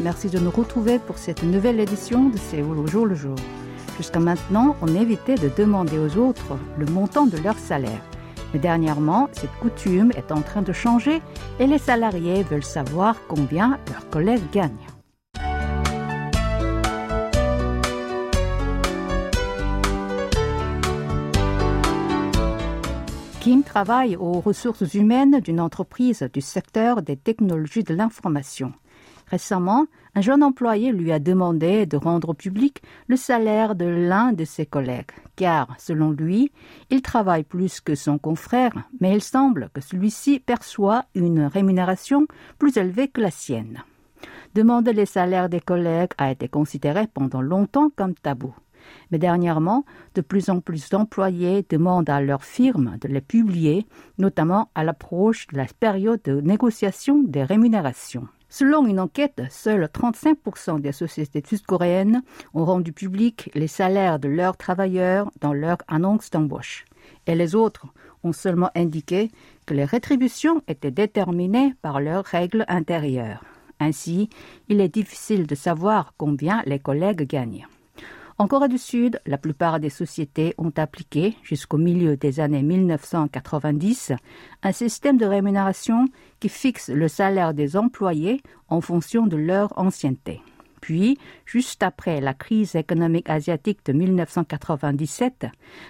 Merci de nous retrouver pour cette nouvelle édition de Séoul au jour le jour. Jusqu'à maintenant, on évitait de demander aux autres le montant de leur salaire. Mais dernièrement, cette coutume est en train de changer et les salariés veulent savoir combien leurs collègues gagnent. Kim travaille aux ressources humaines d'une entreprise du secteur des technologies de l'information. Récemment, un jeune employé lui a demandé de rendre public le salaire de l'un de ses collègues, car, selon lui, il travaille plus que son confrère, mais il semble que celui-ci perçoit une rémunération plus élevée que la sienne. Demander les salaires des collègues a été considéré pendant longtemps comme tabou. Mais dernièrement, de plus en plus d'employés demandent à leur firme de les publier, notamment à l'approche de la période de négociation des rémunérations. Selon une enquête, seuls 35% des sociétés sud-coréennes ont rendu public les salaires de leurs travailleurs dans leur annonce d'embauche. Et les autres ont seulement indiqué que les rétributions étaient déterminées par leurs règles intérieures. Ainsi, il est difficile de savoir combien les collègues gagnent. En Corée du Sud, la plupart des sociétés ont appliqué, jusqu'au milieu des années 1990, un système de rémunération qui fixe le salaire des employés en fonction de leur ancienneté. Puis, juste après la crise économique asiatique de 1997,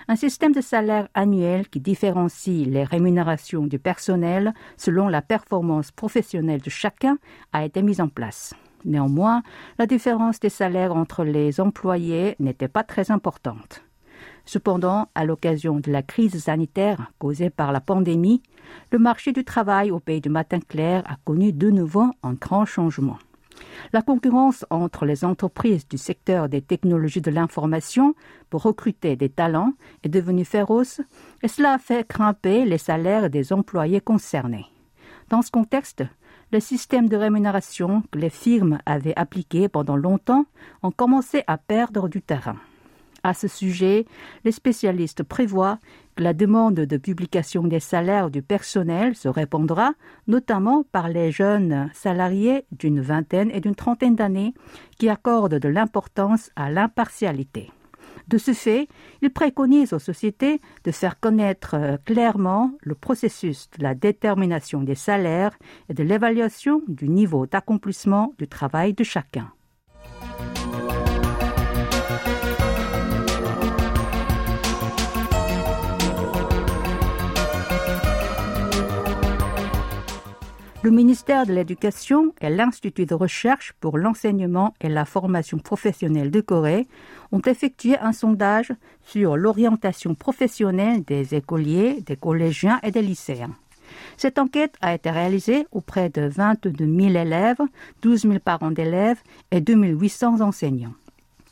un système de salaire annuel qui différencie les rémunérations du personnel selon la performance professionnelle de chacun a été mis en place. Néanmoins, la différence des salaires entre les employés n'était pas très importante. Cependant, à l'occasion de la crise sanitaire causée par la pandémie, le marché du travail au pays du matin clair a connu de nouveau un grand changement. La concurrence entre les entreprises du secteur des technologies de l'information pour recruter des talents est devenue féroce et cela a fait grimper les salaires des employés concernés. Dans ce contexte, le système de rémunération que les firmes avaient appliqué pendant longtemps ont commencé à perdre du terrain. À ce sujet, les spécialistes prévoient que la demande de publication des salaires du personnel se répondra notamment par les jeunes salariés d'une vingtaine et d'une trentaine d'années qui accordent de l'importance à l'impartialité. De ce fait, il préconise aux sociétés de faire connaître euh, clairement le processus de la détermination des salaires et de l'évaluation du niveau d'accomplissement du travail de chacun. Le ministère de l'Éducation et l'Institut de recherche pour l'enseignement et la formation professionnelle de Corée ont effectué un sondage sur l'orientation professionnelle des écoliers, des collégiens et des lycéens. Cette enquête a été réalisée auprès de 22 000 élèves, 12 000 parents d'élèves et 2 800 enseignants.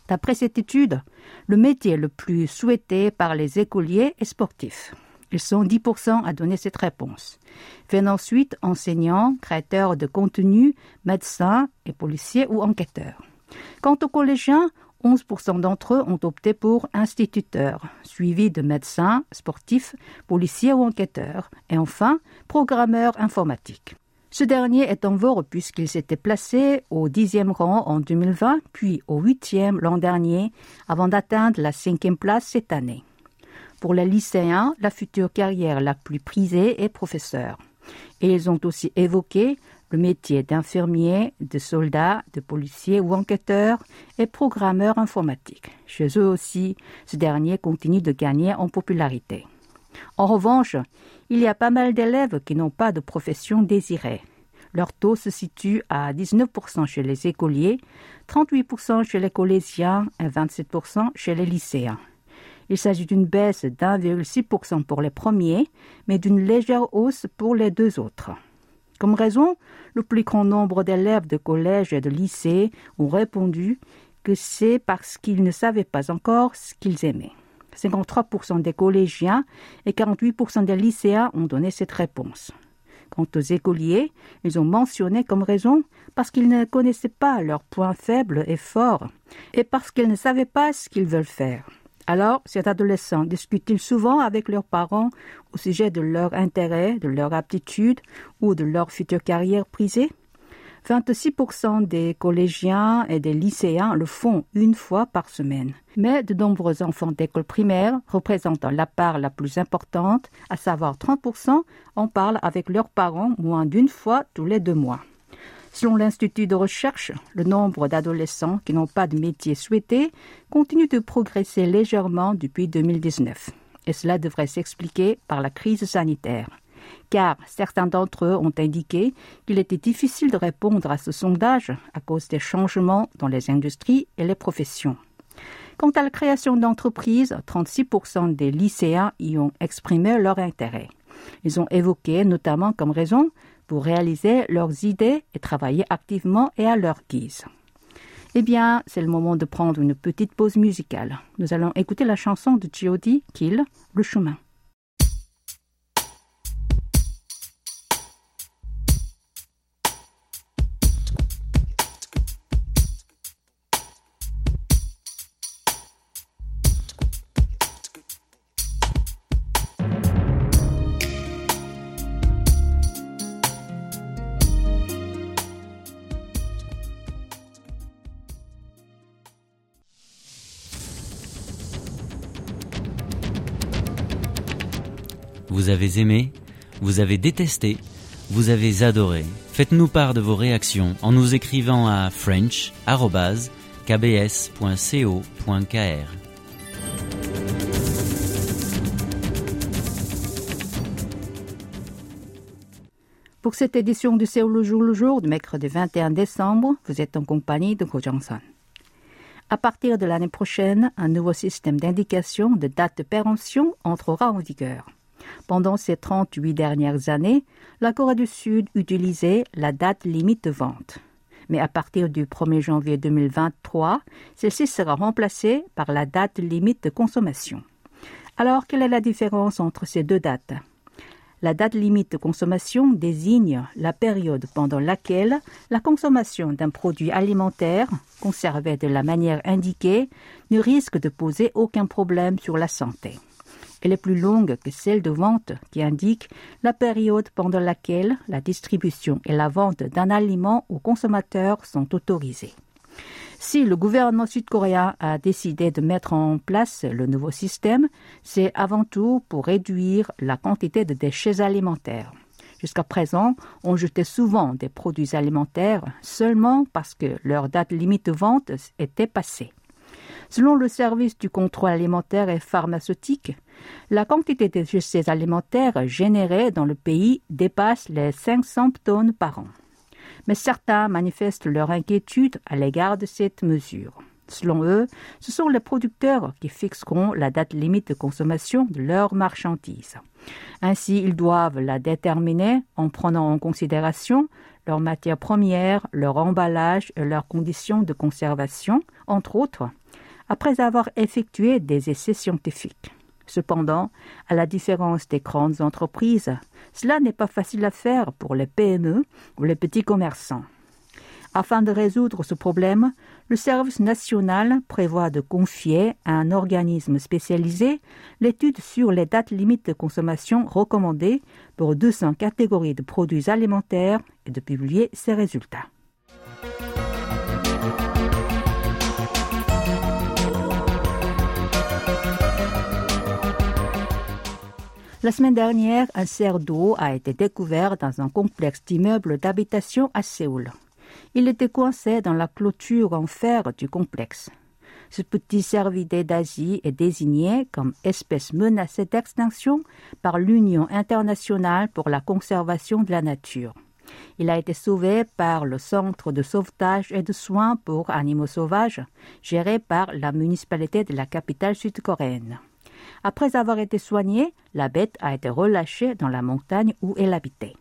D'après cette étude, le métier le plus souhaité par les écoliers est sportif. Ils sont 10% à donner cette réponse. Viennent ensuite enseignants, créateurs de contenu, médecins et policiers ou enquêteurs. Quant aux collégiens, 11% d'entre eux ont opté pour instituteurs, suivis de médecins, sportifs, policiers ou enquêteurs, et enfin programmeurs informatiques. Ce dernier est en vogue puisqu'il s'était placé au dixième rang en 2020, puis au huitième l'an dernier, avant d'atteindre la cinquième place cette année. Pour les lycéens, la future carrière la plus prisée est professeur. Et ils ont aussi évoqué le métier d'infirmier, de soldat, de policier ou enquêteur et programmeur informatique. Chez eux aussi, ce dernier continue de gagner en popularité. En revanche, il y a pas mal d'élèves qui n'ont pas de profession désirée. Leur taux se situe à 19% chez les écoliers, 38% chez les collégiens et 27% chez les lycéens. Il s'agit d'une baisse d'1,6% pour les premiers, mais d'une légère hausse pour les deux autres. Comme raison, le plus grand nombre d'élèves de collège et de lycée ont répondu que c'est parce qu'ils ne savaient pas encore ce qu'ils aimaient. 53% des collégiens et 48% des lycéens ont donné cette réponse. Quant aux écoliers, ils ont mentionné comme raison parce qu'ils ne connaissaient pas leurs points faibles et forts et parce qu'ils ne savaient pas ce qu'ils veulent faire. Alors, ces adolescents discutent-ils souvent avec leurs parents au sujet de leurs intérêts, de leurs aptitudes ou de leur future carrière prisée? 26% des collégiens et des lycéens le font une fois par semaine. Mais de nombreux enfants d'école primaire, représentant la part la plus importante, à savoir 30%, en parlent avec leurs parents moins d'une fois tous les deux mois. Selon l'Institut de recherche, le nombre d'adolescents qui n'ont pas de métier souhaité continue de progresser légèrement depuis 2019. Et cela devrait s'expliquer par la crise sanitaire car certains d'entre eux ont indiqué qu'il était difficile de répondre à ce sondage à cause des changements dans les industries et les professions. Quant à la création d'entreprises, 36% des lycéens y ont exprimé leur intérêt. Ils ont évoqué notamment comme raison pour réaliser leurs idées et travailler activement et à leur guise. Eh bien, c'est le moment de prendre une petite pause musicale. Nous allons écouter la chanson de G.O.D. Kill, Le chemin. Vous avez aimé, vous avez détesté, vous avez adoré. Faites-nous part de vos réactions en nous écrivant à french.kbs.co.kr. Pour cette édition du Séoul le jour le jour du mercredi 21 décembre, vous êtes en compagnie de Ko Jong-san. À partir de l'année prochaine, un nouveau système d'indication de date de péremption entrera en vigueur. Pendant ces 38 dernières années, la Corée du Sud utilisait la date limite de vente. Mais à partir du 1er janvier 2023, celle-ci sera remplacée par la date limite de consommation. Alors, quelle est la différence entre ces deux dates? La date limite de consommation désigne la période pendant laquelle la consommation d'un produit alimentaire, conservé de la manière indiquée, ne risque de poser aucun problème sur la santé. Elle est plus longue que celle de vente qui indique la période pendant laquelle la distribution et la vente d'un aliment aux consommateurs sont autorisées. Si le gouvernement sud-coréen a décidé de mettre en place le nouveau système, c'est avant tout pour réduire la quantité de déchets alimentaires. Jusqu'à présent, on jetait souvent des produits alimentaires seulement parce que leur date limite de vente était passée. Selon le service du contrôle alimentaire et pharmaceutique, la quantité de déchets alimentaires générés dans le pays dépasse les 500 tonnes par an. Mais certains manifestent leur inquiétude à l'égard de cette mesure. Selon eux, ce sont les producteurs qui fixeront la date limite de consommation de leurs marchandises. Ainsi, ils doivent la déterminer en prenant en considération leurs matières premières, leur emballage et leurs conditions de conservation, entre autres, après avoir effectué des essais scientifiques. Cependant, à la différence des grandes entreprises, cela n'est pas facile à faire pour les PME ou les petits commerçants. Afin de résoudre ce problème, le service national prévoit de confier à un organisme spécialisé l'étude sur les dates limites de consommation recommandées pour 200 catégories de produits alimentaires et de publier ses résultats. La semaine dernière, un cerf d'eau a été découvert dans un complexe d'immeubles d'habitation à Séoul. Il était coincé dans la clôture en fer du complexe. Ce petit cervidé d'Asie est désigné comme espèce menacée d'extinction par l'Union internationale pour la conservation de la nature. Il a été sauvé par le Centre de sauvetage et de soins pour animaux sauvages, géré par la municipalité de la capitale sud-coréenne. Après avoir été soignée, la bête a été relâchée dans la montagne où elle habitait.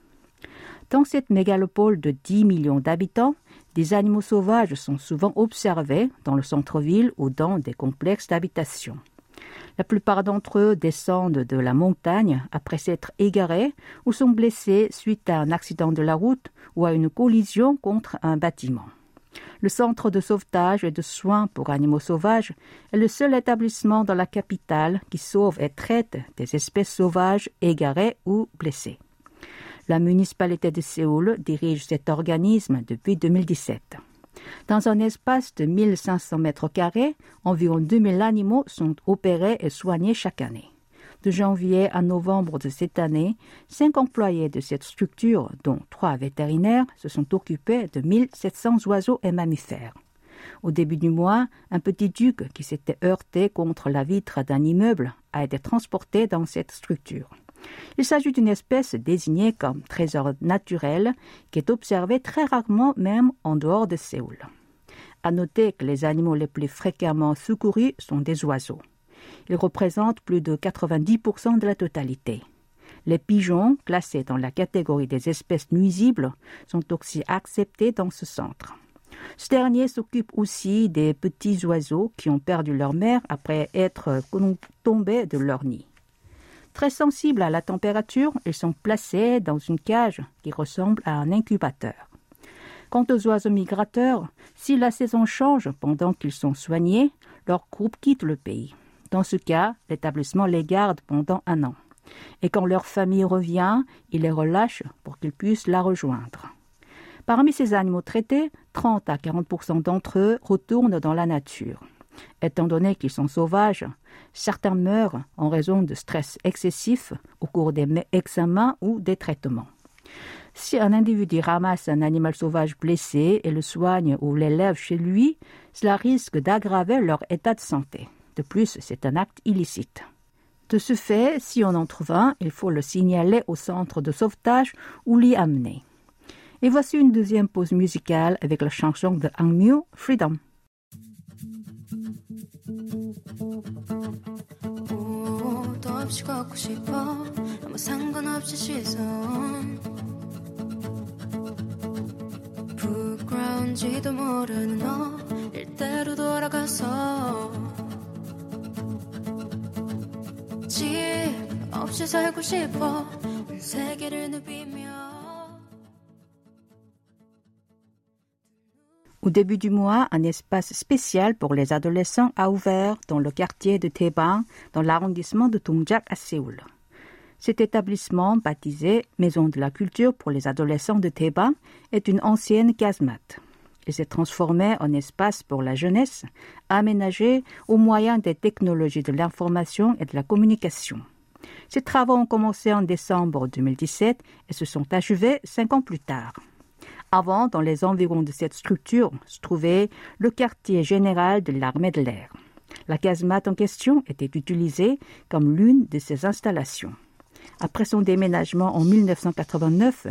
Dans cette mégalopole de 10 millions d'habitants, des animaux sauvages sont souvent observés dans le centre-ville ou dans des complexes d'habitation. La plupart d'entre eux descendent de la montagne après s'être égarés ou sont blessés suite à un accident de la route ou à une collision contre un bâtiment. Le centre de sauvetage et de soins pour animaux sauvages est le seul établissement dans la capitale qui sauve et traite des espèces sauvages égarées ou blessées. La municipalité de Séoul dirige cet organisme depuis 2017. Dans un espace de 1500 mètres carrés, environ 2000 animaux sont opérés et soignés chaque année. De janvier à novembre de cette année, cinq employés de cette structure, dont trois vétérinaires, se sont occupés de 1700 oiseaux et mammifères. Au début du mois, un petit duc qui s'était heurté contre la vitre d'un immeuble a été transporté dans cette structure. Il s'agit d'une espèce désignée comme trésor naturel qui est observée très rarement même en dehors de Séoul. À noter que les animaux les plus fréquemment secourus sont des oiseaux. Ils représentent plus de 90% de la totalité. Les pigeons, classés dans la catégorie des espèces nuisibles, sont aussi acceptés dans ce centre. Ce dernier s'occupe aussi des petits oiseaux qui ont perdu leur mère après être tombés de leur nid. Très sensibles à la température, ils sont placés dans une cage qui ressemble à un incubateur. Quant aux oiseaux migrateurs, si la saison change pendant qu'ils sont soignés, leur groupe quitte le pays. Dans ce cas, l'établissement les garde pendant un an. Et quand leur famille revient, il les relâche pour qu'ils puissent la rejoindre. Parmi ces animaux traités, 30 à 40% d'entre eux retournent dans la nature. Étant donné qu'ils sont sauvages, certains meurent en raison de stress excessif au cours des examens ou des traitements. Si un individu ramasse un animal sauvage blessé et le soigne ou l'élève chez lui, cela risque d'aggraver leur état de santé. De plus, c'est un acte illicite. De ce fait, si on en trouve un, il faut le signaler au centre de sauvetage ou l'y amener. Et voici une deuxième pause musicale avec la chanson de Angmyu, Freedom. 없이 걷고 싶어 아무 상관없이 시선 부끄러운지도 모르는 너 일대로 돌아가서 집 없이 살고 싶어 세계를 누비며 Au début du mois, un espace spécial pour les adolescents a ouvert dans le quartier de Taebang, dans l'arrondissement de Dongjak à Séoul. Cet établissement, baptisé Maison de la culture pour les adolescents de Taebang, est une ancienne casemate. Il s'est transformé en espace pour la jeunesse, aménagé au moyen des technologies de l'information et de la communication. Ces travaux ont commencé en décembre 2017 et se sont achevés cinq ans plus tard. Avant, dans les environs de cette structure, se trouvait le quartier général de l'armée de l'air. La casemate en question était utilisée comme l'une de ses installations. Après son déménagement en 1989,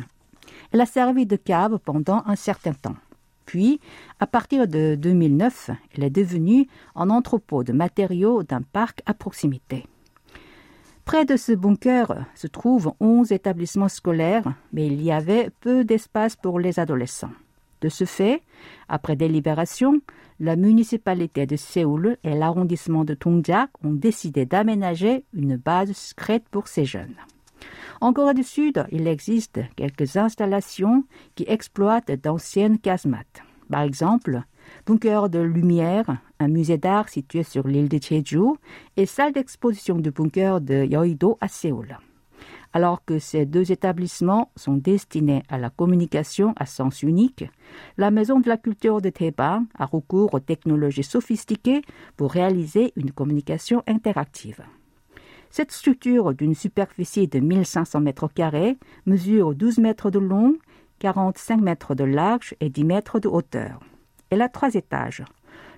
elle a servi de cave pendant un certain temps. Puis, à partir de 2009, elle est devenue un entrepôt de matériaux d'un parc à proximité. Près de ce bunker se trouvent onze établissements scolaires, mais il y avait peu d'espace pour les adolescents. De ce fait, après délibération, la municipalité de Séoul et l'arrondissement de Dongjak ont décidé d'aménager une base secrète pour ces jeunes. En Corée du Sud, il existe quelques installations qui exploitent d'anciennes casemates. Par exemple, Bunker de Lumière, un musée d'art situé sur l'île de Jeju, et salle d'exposition du bunker de Yoido à Séoul. Alors que ces deux établissements sont destinés à la communication à sens unique, la Maison de la culture de Taebang a recours aux technologies sophistiquées pour réaliser une communication interactive. Cette structure d'une superficie de 1500 mètres carrés mesure 12 mètres de long, 45 mètres de large et 10 mètres de hauteur. Elle a trois étages.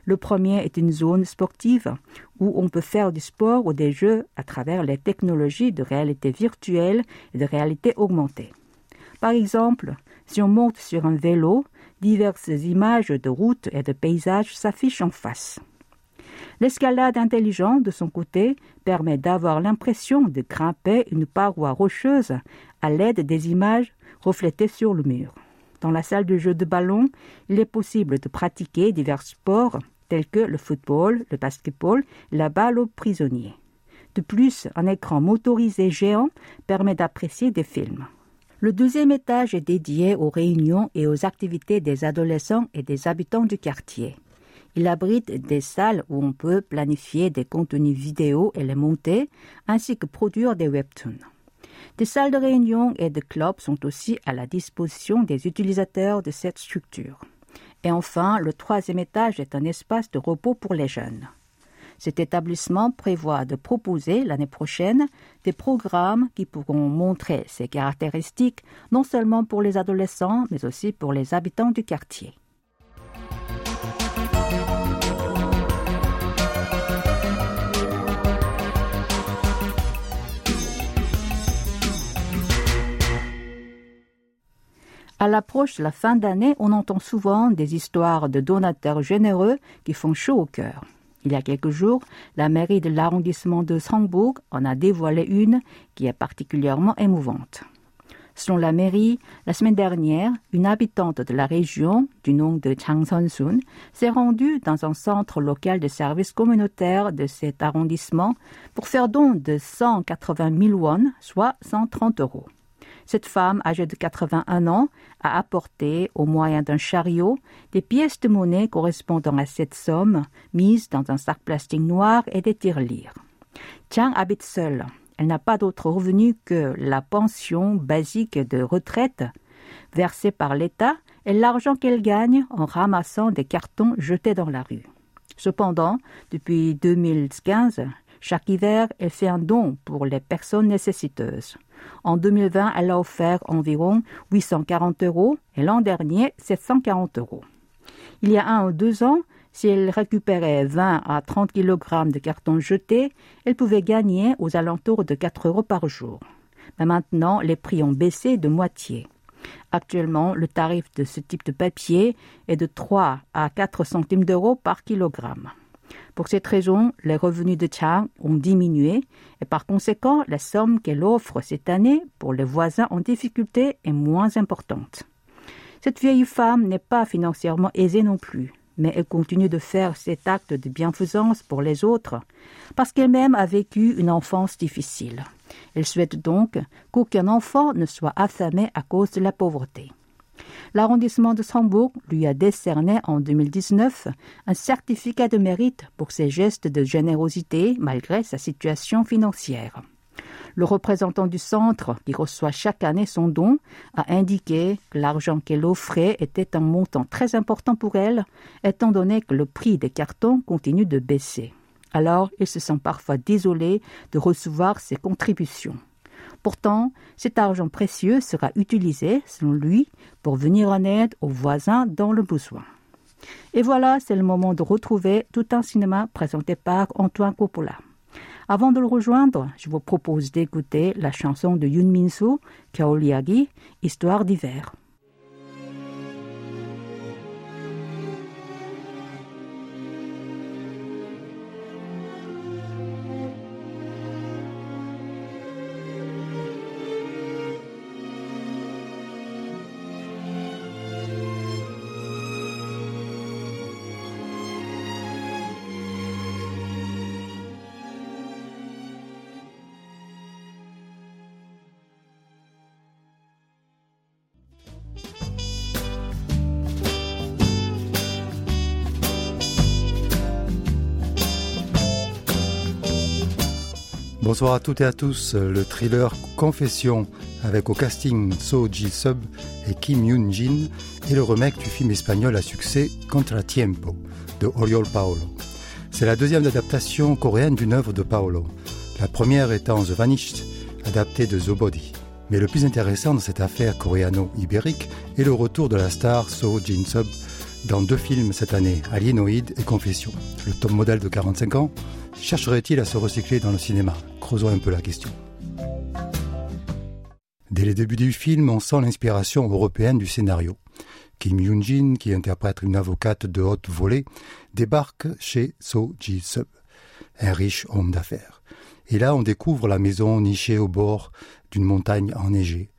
Le premier est une zone sportive où on peut faire du sport ou des jeux à travers les technologies de réalité virtuelle et de réalité augmentée. Par exemple, si on monte sur un vélo, diverses images de routes et de paysages s'affichent en face. L'escalade intelligente, de son côté, permet d'avoir l'impression de grimper une paroi rocheuse à l'aide des images reflétées sur le mur. Dans la salle de jeu de ballon, il est possible de pratiquer divers sports tels que le football, le basketball et la balle aux prisonniers. De plus, un écran motorisé géant permet d'apprécier des films. Le deuxième étage est dédié aux réunions et aux activités des adolescents et des habitants du quartier. Il abrite des salles où on peut planifier des contenus vidéo et les monter, ainsi que produire des webtoons. Des salles de réunion et de clubs sont aussi à la disposition des utilisateurs de cette structure. Et enfin, le troisième étage est un espace de repos pour les jeunes. Cet établissement prévoit de proposer l'année prochaine des programmes qui pourront montrer ses caractéristiques non seulement pour les adolescents, mais aussi pour les habitants du quartier. À l'approche de la fin d'année, on entend souvent des histoires de donateurs généreux qui font chaud au cœur. Il y a quelques jours, la mairie de l'arrondissement de Strasbourg en a dévoilé une qui est particulièrement émouvante. Selon la mairie, la semaine dernière, une habitante de la région, du nom de Chang Son-sun, s'est rendue dans un centre local de services communautaires de cet arrondissement pour faire don de 180 000 won, soit 130 euros. Cette femme, âgée de 81 ans, a apporté, au moyen d'un chariot, des pièces de monnaie correspondant à cette somme, mises dans un sac plastique noir et des tirelires. Chang habite seule. Elle n'a pas d'autre revenu que la pension basique de retraite versée par l'État et l'argent qu'elle gagne en ramassant des cartons jetés dans la rue. Cependant, depuis 2015, chaque hiver, elle fait un don pour les personnes nécessiteuses. En 2020, elle a offert environ 840 euros et l'an dernier 740 euros. Il y a un ou deux ans, si elle récupérait 20 à 30 kg de cartons jetés, elle pouvait gagner aux alentours de 4 euros par jour. Mais maintenant, les prix ont baissé de moitié. Actuellement, le tarif de ce type de papier est de 3 à 4 centimes d'euros par kilogramme. Pour cette raison, les revenus de Chang ont diminué et par conséquent, la somme qu'elle offre cette année pour les voisins en difficulté est moins importante. Cette vieille femme n'est pas financièrement aisée non plus, mais elle continue de faire cet acte de bienfaisance pour les autres parce qu'elle-même a vécu une enfance difficile. Elle souhaite donc qu'aucun enfant ne soit affamé à cause de la pauvreté. L'arrondissement de Strasbourg lui a décerné en 2019 un certificat de mérite pour ses gestes de générosité malgré sa situation financière. Le représentant du centre, qui reçoit chaque année son don, a indiqué que l'argent qu'elle offrait était un montant très important pour elle, étant donné que le prix des cartons continue de baisser. Alors, il se sent parfois désolé de recevoir ses contributions. Pourtant, cet argent précieux sera utilisé, selon lui, pour venir en aide aux voisins dans le besoin. Et voilà, c'est le moment de retrouver tout un cinéma présenté par Antoine Coppola. Avant de le rejoindre, je vous propose d'écouter la chanson de Yun Min-soo, Kaoliagi, Histoire d'hiver. Bonsoir à toutes et à tous. Le thriller Confession avec au casting So Ji-sub et Kim Yoon-jin est le remake du film espagnol à succès Contra Tiempo de Oriol Paolo. C'est la deuxième adaptation coréenne d'une œuvre de Paolo. La première étant The Vanished, adaptée de The Body. Mais le plus intéressant dans cette affaire coréano-ibérique est le retour de la star So Jin-sub dans deux films cette année, Alienoid et Confession. Le top modèle de 45 ans chercherait-il à se recycler dans le cinéma? Creusons un peu la question. Dès les débuts du film, on sent l'inspiration européenne du scénario. Kim Yoon-jin, qui interprète une avocate de haute volée, débarque chez So Ji-sub, un riche homme d'affaires. Et là, on découvre la maison nichée au bord d'une montagne enneigée,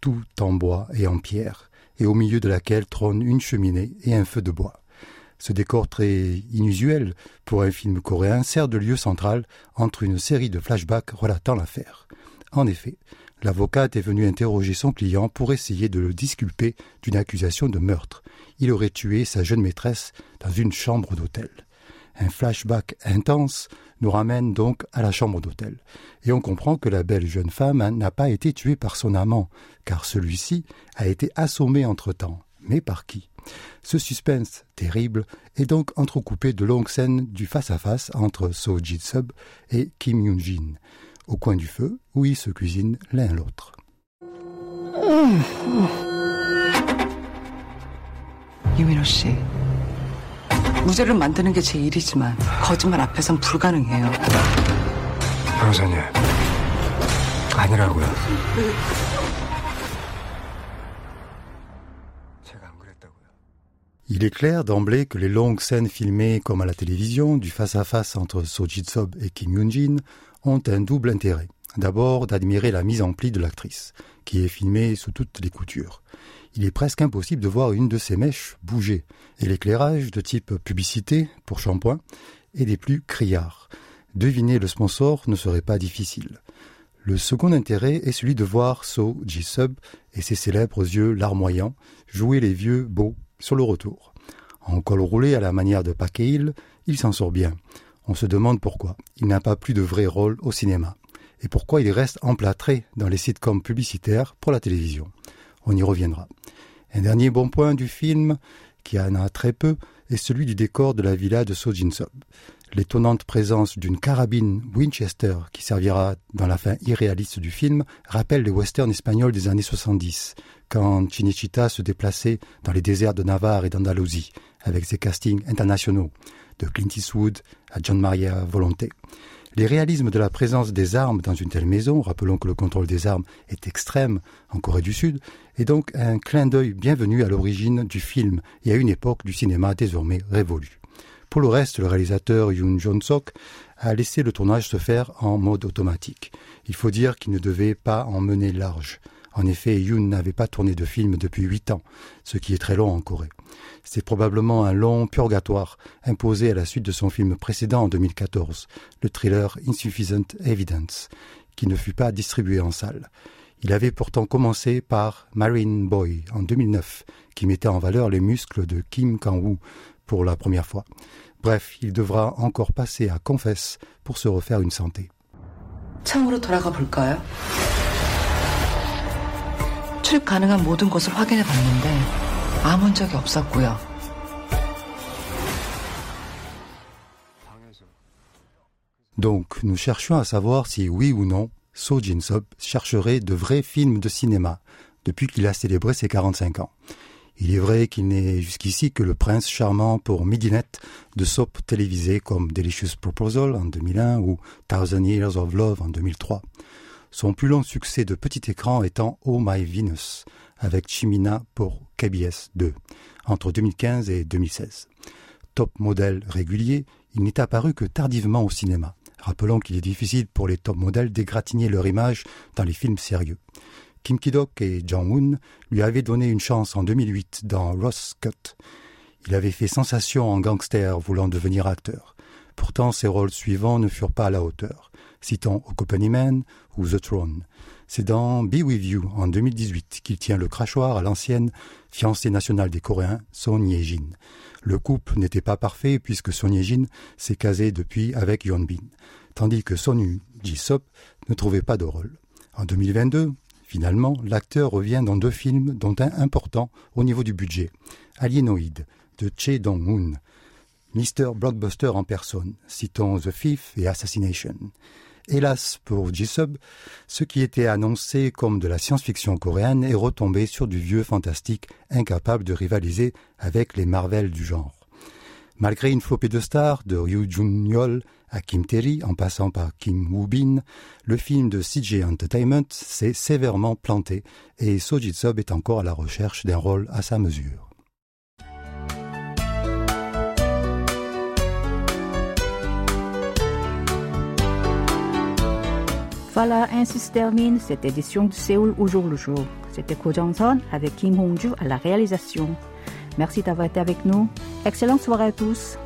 tout en bois et en pierre, et au milieu de laquelle trône une cheminée et un feu de bois. Ce décor très inusuel pour un film coréen sert de lieu central entre une série de flashbacks relatant l'affaire. En effet, l'avocate est venue interroger son client pour essayer de le disculper d'une accusation de meurtre. Il aurait tué sa jeune maîtresse dans une chambre d'hôtel. Un flashback intense nous ramène donc à la chambre d'hôtel. Et on comprend que la belle jeune femme n'a pas été tuée par son amant, car celui-ci a été assommé entre-temps. Mais par qui? Ce suspense terrible est donc entrecoupé de longues scènes du face-à-face entre So et Kim Yoon-jin, au coin du feu où ils se cuisinent l'un l'autre. 무죄를 만드는 게 제 일이지만 거짓말 앞에선 불가능해요. 변호사님, 아니라고요. 제가 안 그랬다고요. Il est clair d'emblée que les longues scènes filmées comme à la télévision, du face-à-face entre So Ji-sub et Kim Yoon-jin, ont un double intérêt. D'abord, d'admirer la mise en pli de l'actrice, qui est filmée sous toutes les coutures. il est presque impossible de voir une de ses mèches bouger, et l'éclairage de type publicité pour shampoing est des plus criards. Deviner le sponsor ne serait pas difficile. Le second intérêt est celui de voir So Ji-sub et ses célèbres yeux larmoyants jouer les vieux beaux sur le retour. En col roulé à la manière de Hill, il s'en sort bien. On se demande pourquoi. Il n'a pas plus de vrai rôle au cinéma. Et pourquoi il reste emplâtré dans les sitcoms publicitaires pour la télévision. On y reviendra. Un dernier bon point du film, qui en a très peu, est celui du décor de la villa de Sojin-sub. L'étonnante présence d'une carabine Winchester qui servira dans la fin irréaliste du film rappelle les westerns espagnols des années 70, quand Chinichita se déplaçait dans les déserts de Navarre et d'Andalousie, avec ses castings internationaux, de Clint Eastwood à John Maria Volonté. Les réalismes de la présence des armes dans une telle maison, rappelons que le contrôle des armes est extrême en Corée du Sud, est donc un clin d'œil bienvenu à l'origine du film et à une époque du cinéma désormais révolue. Pour le reste, le réalisateur Yoon Jong-sok a laissé le tournage se faire en mode automatique. Il faut dire qu'il ne devait pas en mener large. En effet, Yoon n'avait pas tourné de film depuis huit ans, ce qui est très long en Corée. C'est probablement un long purgatoire imposé à la suite de son film précédent en 2014, le thriller Insufficient Evidence, qui ne fut pas distribué en salle. Il avait pourtant commencé par Marine Boy en 2009, qui mettait en valeur les muscles de Kim Kang-woo pour la première fois. Bref, il devra encore passer à Confesse pour se refaire une santé. 처음으로 돌아가 볼까요? 출입 가능한 모든 곳을 확인해 봤는데 아무 적이 없었고요. Donc, nous cherchions à savoir si oui ou non So Jin-sub chercherait de vrais films de cinéma depuis qu'il a célébré ses 45 ans. Il est vrai qu'il n'est jusqu'ici que le prince charmant pour midinette de soap télévisées comme Delicious Proposal en 2001 ou Thousand Years of Love en 2003. Son plus long succès de petit écran étant Oh My Venus avec Chimina pour KBS 2 entre 2015 et 2016. Top modèle régulier, il n'est apparu que tardivement au cinéma. Rappelons qu'il est difficile pour les top modèles d'égratigner leur image dans les films sérieux. Kim Ki-dok et Jong-un lui avaient donné une chance en 2008 dans Ross Cut. Il avait fait sensation en gangster voulant devenir acteur. Pourtant, ses rôles suivants ne furent pas à la hauteur. Citons Man ou The Throne. C'est dans Be With You en 2018 qu'il tient le crachoir à l'ancienne fiancée nationale des Coréens, Son Ye-jin. Le couple n'était pas parfait puisque Son Ye-jin s'est casé depuis avec Yeon Bin, tandis que Son Ji-sop ne trouvait pas de rôle. En 2022, finalement, l'acteur revient dans deux films dont un important au niveau du budget. Alienoid de Che Dong-hoon, Mr. Blockbuster en personne, citons The Thief et Assassination. Hélas pour J-Sub, ce qui était annoncé comme de la science-fiction coréenne est retombé sur du vieux fantastique incapable de rivaliser avec les Marvel du genre. Malgré une flopée de stars, de Ryu Jun-yol à Kim Terry en passant par Kim Woo-bin, le film de CJ Entertainment s'est sévèrement planté et So Ji-sub est encore à la recherche d'un rôle à sa mesure. Voilà, ainsi se termine cette édition de Séoul au jour le jour. C'était Ko Jong-son avec Kim Hong-ju à la réalisation. Merci d'avoir été avec nous. Excellente soirée à tous.